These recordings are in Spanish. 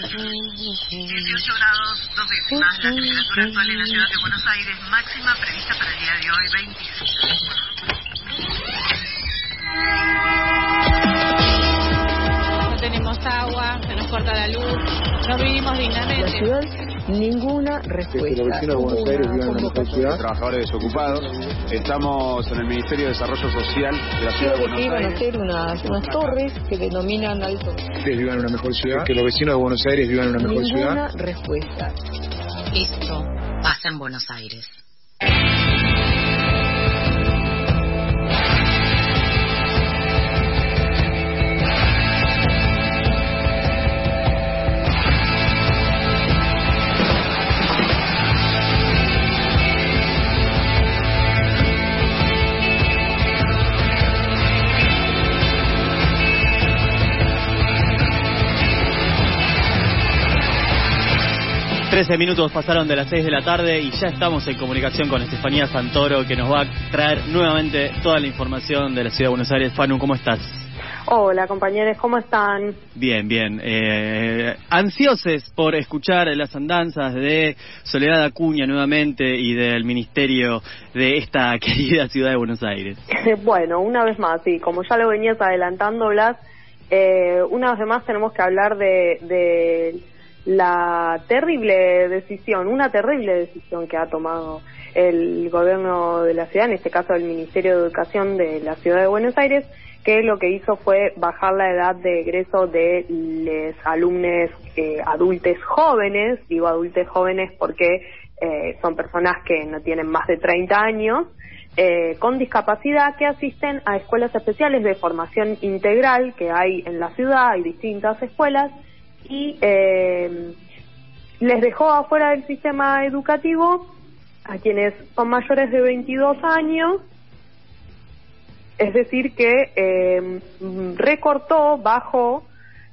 18 grados, dos décimas, la temperatura actual en la ciudad de Buenos Aires, máxima prevista para el día de hoy, 25. No tenemos agua, se nos corta la luz, no vivimos dignamente ninguna respuesta. Los vecinos de Buenos Aires viven en una mejor ciudad. Trabajadores desocupados. Estamos en el Ministerio de Desarrollo Social de la ciudad de Buenos que iban Aires. a hacer unas, unas torres que denominan alto. Que vivan en una mejor ciudad. Que los vecinos de Buenos Aires vivan en una mejor Ninguna ciudad. respuesta. Esto pasa en Buenos Aires. Trece minutos pasaron de las 6 de la tarde y ya estamos en comunicación con Estefanía Santoro que nos va a traer nuevamente toda la información de la ciudad de Buenos Aires. Fanu, ¿cómo estás? Hola compañeros, ¿cómo están? Bien, bien. Eh, ansiosos por escuchar las andanzas de Soledad Acuña nuevamente y del ministerio de esta querida ciudad de Buenos Aires. bueno, una vez más, sí, como ya lo venías adelantando, Blas, eh, una vez más tenemos que hablar de, de la terrible decisión, una terrible decisión que ha tomado el gobierno de la ciudad, en este caso el Ministerio de Educación de la ciudad de Buenos Aires, que lo que hizo fue bajar la edad de egreso de los alumnos eh, adultos jóvenes, digo adultos jóvenes porque eh, son personas que no tienen más de 30 años, eh, con discapacidad que asisten a escuelas especiales de formación integral que hay en la ciudad, hay distintas escuelas, y eh, les dejó afuera del sistema educativo a quienes son mayores de 22 años, es decir, que eh, recortó, bajó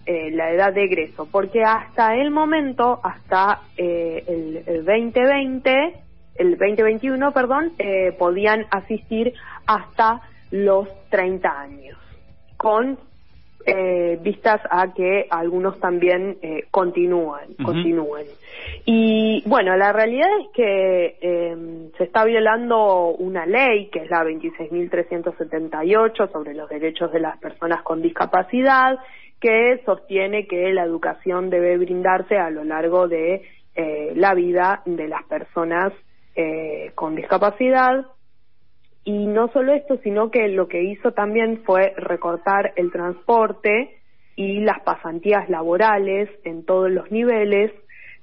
eh, la edad de egreso, porque hasta el momento, hasta eh, el, el 2020, el 2021, perdón, eh, podían asistir hasta los 30 años, con eh, vistas a que algunos también eh, continúan, Ujú. continúen. Y bueno, la realidad es que eh, se está violando una ley, que es la 26.378 sobre los derechos de las personas con discapacidad, que sostiene que la educación debe brindarse a lo largo de eh, la vida de las personas eh, con discapacidad. Y no solo esto, sino que lo que hizo también fue recortar el transporte y las pasantías laborales en todos los niveles,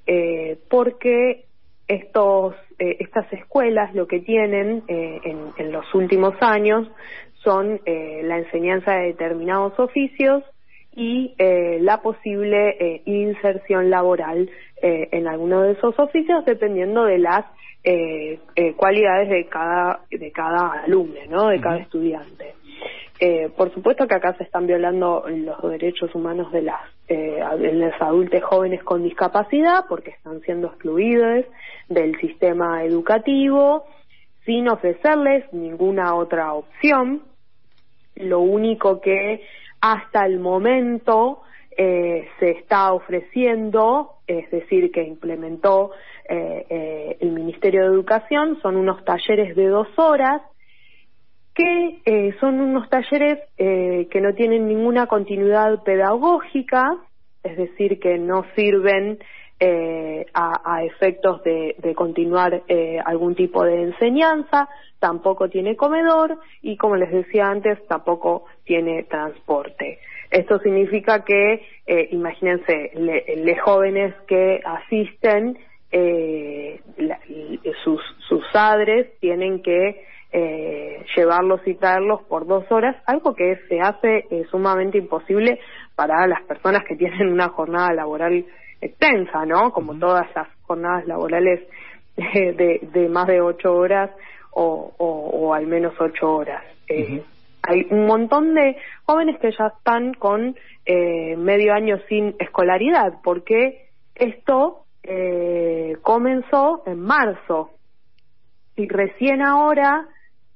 eh, porque estos, eh, estas escuelas lo que tienen eh, en, en los últimos años son eh, la enseñanza de determinados oficios y la posible inserción laboral en alguno de esos oficios dependiendo de las eh, eh, cualidades de cada de cada alumno, ¿no? De cada estudiante. Eh, por supuesto que acá se están violando los derechos humanos de las eh, de los adultos jóvenes con discapacidad porque están siendo excluidos del sistema educativo sin ofrecerles ninguna otra opción. Lo único que hasta el momento eh, se está ofreciendo, es decir, que implementó eh, eh, el Ministerio de Educación, son unos talleres de dos horas que eh, son unos talleres eh, que no tienen ninguna continuidad pedagógica, es decir, que no sirven eh, a, a efectos de, continuar algún tipo de enseñanza, tampoco tiene comedor y, como les decía antes, tampoco tiene transporte. Esto significa que, eh, imagínense, le- los jóvenes que asisten, eh, la- sus, sus padres tienen que eh, llevarlos y traerlos por dos horas, algo que se hace eh, sumamente imposible para las personas que tienen una jornada laboral extensa, ¿no? Como todas las jornadas laborales eh, de, de más de ocho horas o, o, o al menos ocho horas. Eh, Hay un montón de jóvenes que ya están con eh, medio año sin escolaridad, porque esto eh, comenzó en marzo. Y recién ahora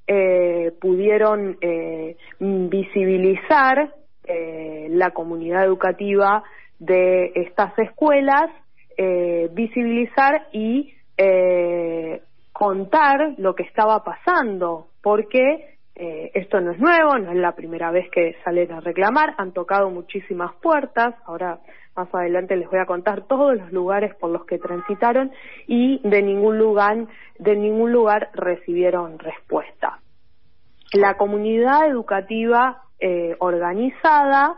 eh, pudieron eh, visibilizar eh, la comunidad educativa de estas escuelas eh, visibilizar y eh, contar lo que estaba pasando, porque esto no es nuevo, no es la primera vez que salen a reclamar, han tocado muchísimas puertas, ahora más adelante les voy a contar todos los lugares por los que transitaron y de ningún lugar, de ningún lugar recibieron respuesta. La comunidad educativa eh, organizada,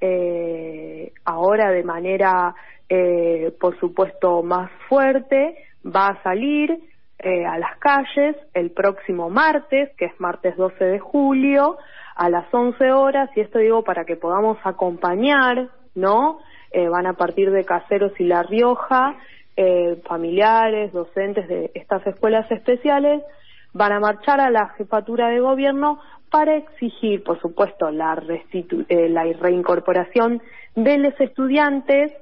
eh, ahora de manera, eh, por supuesto, más fuerte, va a salir eh, a las calles el próximo martes, que es martes 12 de julio, a las 11 horas, y esto digo para que podamos acompañar, ¿no? Eh, van a partir de Caseros y La Rioja, eh, familiares, docentes de estas escuelas especiales, van a marchar a la jefatura de gobierno para exigir, por supuesto, la, restitu eh, la reincorporación de los estudiantes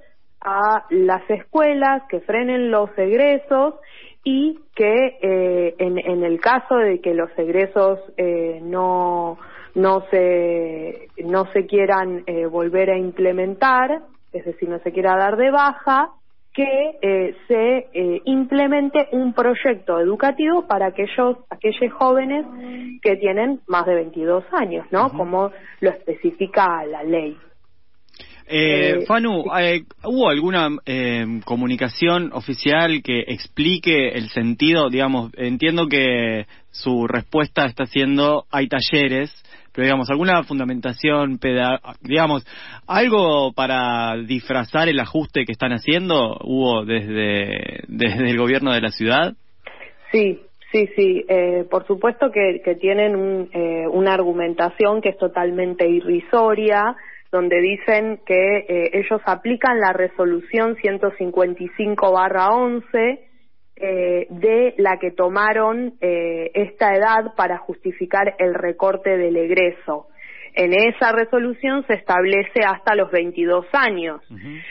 a las escuelas, que frenen los egresos y que eh, en, en, el caso de que los egresos eh, no no se no se quieran eh, volver a implementar, es decir, no se quiera dar de baja, que eh, se eh, implemente un proyecto educativo para aquellos aquellos jóvenes que tienen más de 22 años, ¿no? Uh -huh. Como lo especifica la ley. Eh, Fanu, eh, ¿hubo alguna eh, comunicación oficial que explique el sentido? Digamos, entiendo que su respuesta está siendo hay talleres, pero digamos, alguna fundamentación, digamos, algo para disfrazar el ajuste que están haciendo, hubo desde, desde el gobierno de la ciudad? Sí, Sí, sí, eh, por supuesto que, que tienen un, eh, una argumentación que es totalmente irrisoria, donde dicen que eh, ellos aplican la resolución 155-11 eh, de la que tomaron eh, esta edad para justificar el recorte del egreso. En esa resolución se establece hasta los 22 años. Uh -huh.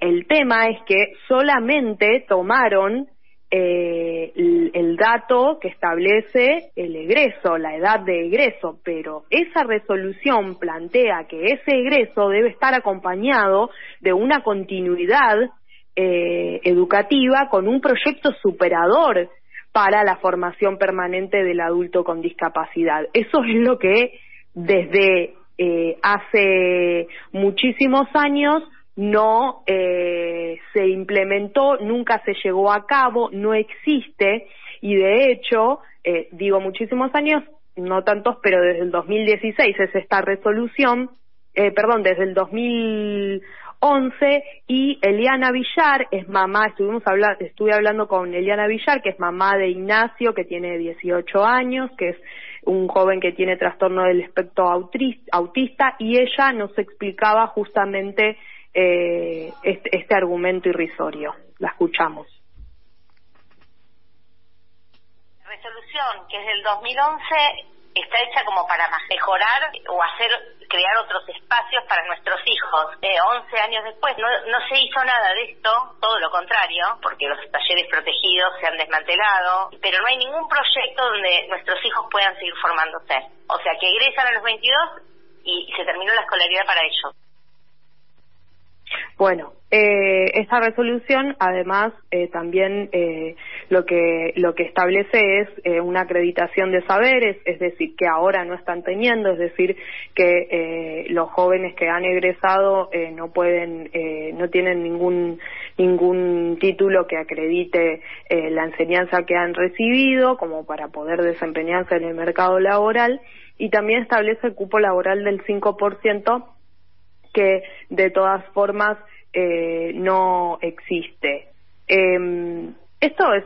El tema es que solamente tomaron eh, el, el, dato que establece el egreso, la edad de egreso, pero esa resolución plantea que ese egreso debe estar acompañado de una continuidad eh, educativa con un proyecto superador para la formación permanente del adulto con discapacidad. Eso es lo que desde eh, hace muchísimos años no eh, se implementó, nunca se llegó a cabo, no existe y de hecho, eh, digo muchísimos años, no tantos, pero desde el 2016 es esta resolución, eh, perdón, desde el 2011 y Eliana Villar es mamá, estuvimos estuve hablando con Eliana Villar, que es mamá de Ignacio, que tiene 18 años, que es un joven que tiene trastorno del espectro autista y ella nos explicaba justamente eh, este, este argumento irrisorio. La escuchamos. Resolución, que es del 2011, está hecha como para mejorar o hacer crear otros espacios para nuestros hijos. Eh, 11 años después no, no se hizo nada de esto, todo lo contrario, porque los talleres protegidos se han desmantelado, pero no hay ningún proyecto donde nuestros hijos puedan seguir formándose. O sea, que egresan a los 22 y se terminó la escolaridad para ellos. Bueno, eh, esta resolución además eh, también eh, lo que lo que establece es eh, una acreditación de saberes, es decir, que ahora no están teniendo, es decir, que eh, los jóvenes que han egresado eh, no pueden, eh, no tienen ningún ningún título que acredite eh, la enseñanza que han recibido, como para poder desempeñarse en el mercado laboral, y también establece el cupo laboral del 5% que de todas formas eh, no existe. Eh, esto es,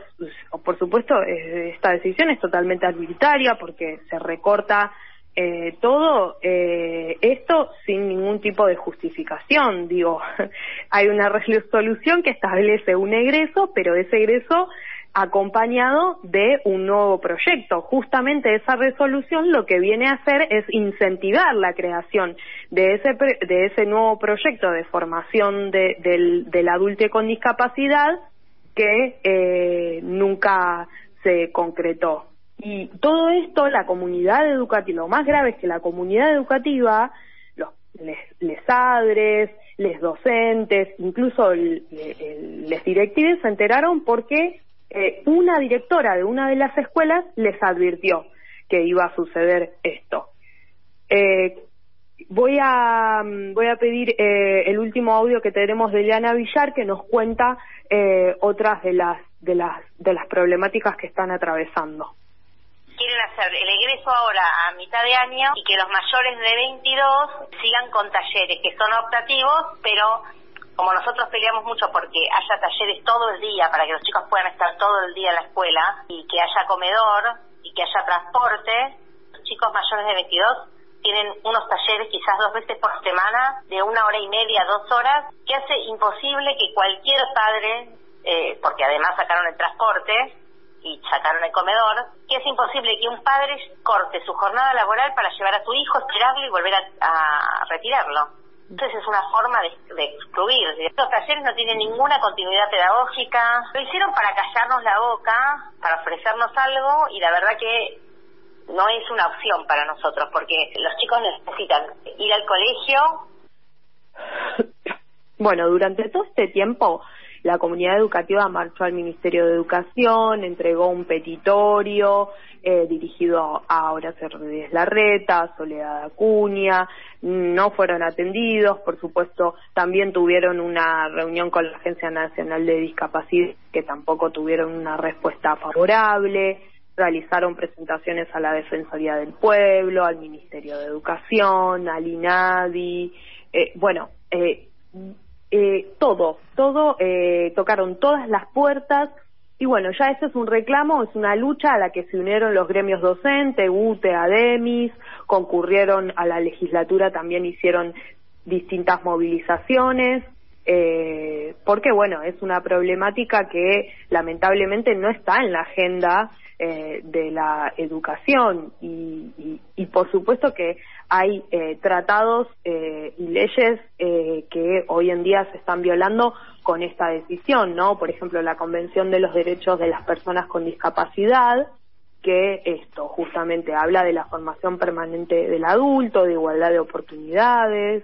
por supuesto, es, esta decisión es totalmente arbitraria porque se recorta eh, todo eh, esto sin ningún tipo de justificación. Digo, hay una resolución que establece un egreso, pero ese egreso acompañado de un nuevo proyecto. Justamente esa resolución lo que viene a hacer es incentivar la creación de ese, de ese nuevo proyecto de formación de, del, del adulto con discapacidad que eh, nunca se concretó. Y todo esto, la comunidad educativa, lo más grave es que la comunidad educativa, los les, les docentes, incluso el, les directivos se enteraron porque eh, una directora de una de las escuelas les advirtió que iba a suceder esto. Eh, voy a voy a pedir eh, el último audio que tenemos de Eliana Villar que nos cuenta eh, otras de las de las de las problemáticas que están atravesando. Quieren hacer el egreso ahora a mitad de año y que los mayores de 22 sigan con talleres que son optativos, pero como nosotros peleamos mucho porque haya talleres todo el día para que los chicos puedan estar todo el día en la escuela y que haya comedor y que haya transporte, los chicos mayores de 22 tienen unos talleres quizás dos veces por semana de una hora y media, dos horas, que hace imposible que cualquier padre, eh, porque además sacaron el transporte y sacaron el comedor, que es imposible que un padre corte su jornada laboral para llevar a su hijo, esperarlo y volver a, retirarlo. Entonces es una forma de, de, excluir. Estos talleres no tienen ninguna continuidad pedagógica. Lo hicieron para callarnos la boca, para ofrecernos algo y la verdad que no es una opción para nosotros porque los chicos necesitan ir al colegio. Bueno, durante todo este tiempo la comunidad educativa marchó al Ministerio de Educación, entregó un petitorio eh, dirigido a Horacio Rodríguez Larreta, Soledad Acuña, no fueron atendidos, por supuesto también tuvieron una reunión con la Agencia Nacional de Discapacidad que tampoco tuvieron una respuesta favorable realizaron presentaciones a la Defensoría del Pueblo, al Ministerio de Educación, al INADI, eh, bueno, eh, eh, todo, todo, eh, tocaron todas las puertas y bueno, ya ese es un reclamo, es una lucha a la que se unieron los gremios docentes, UTE, ADEMIS, concurrieron a la legislatura, también hicieron distintas movilizaciones, eh, porque bueno, es una problemática que lamentablemente no está en la agenda eh, de la educación y, y, por supuesto que hay eh, tratados eh, y leyes eh, que hoy en día se están violando con esta decisión, ¿no? Por ejemplo, la Convención de los Derechos de las Personas con Discapacidad, que esto justamente habla de la formación permanente del adulto, de igualdad de oportunidades,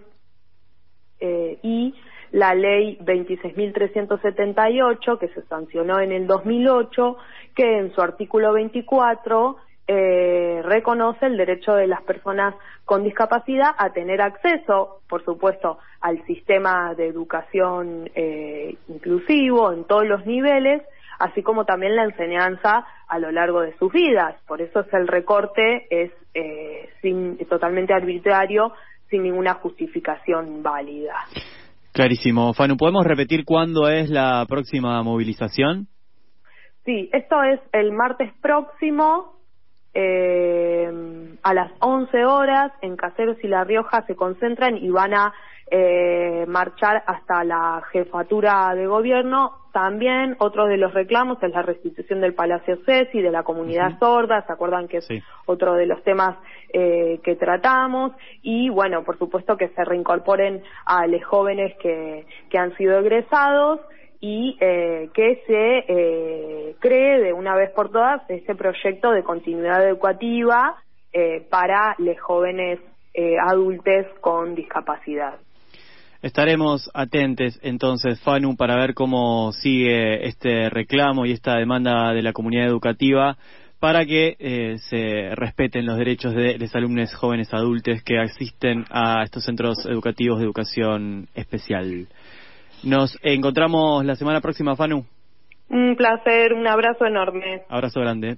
y la ley 26.378 que se sancionó en el 2008, que en su artículo 24 eh, reconoce el derecho de las personas con discapacidad a tener acceso, por supuesto, al sistema de educación eh, inclusivo en todos los niveles, así como también la enseñanza a lo largo de sus vidas. Por eso es el recorte es eh, sin, totalmente arbitrario, sin ninguna justificación válida. Clarísimo. Fanu, ¿podemos repetir cuándo es la próxima movilización? Sí, esto es el martes próximo eh, a las 11 horas en Caseros y La Rioja se concentran y van a eh, marchar hasta la jefatura de gobierno. También otro de los reclamos es la restitución del Palacio Ceci, de la comunidad sorda, ¿se acuerdan que es otro de los temas eh, que tratamos? Y bueno, por supuesto que se reincorporen a los jóvenes que, que han sido egresados y eh, que se eh, cree de una vez por todas este proyecto de continuidad educativa eh, para los jóvenes eh, adultos con discapacidad. Estaremos atentos entonces, Fanu, para ver cómo sigue este reclamo y esta demanda de la comunidad educativa para que eh, se respeten los derechos de los alumnos jóvenes adultos que asisten a estos centros educativos de educación especial. Nos encontramos la semana próxima, Fanu. Un placer, un abrazo enorme. Abrazo grande.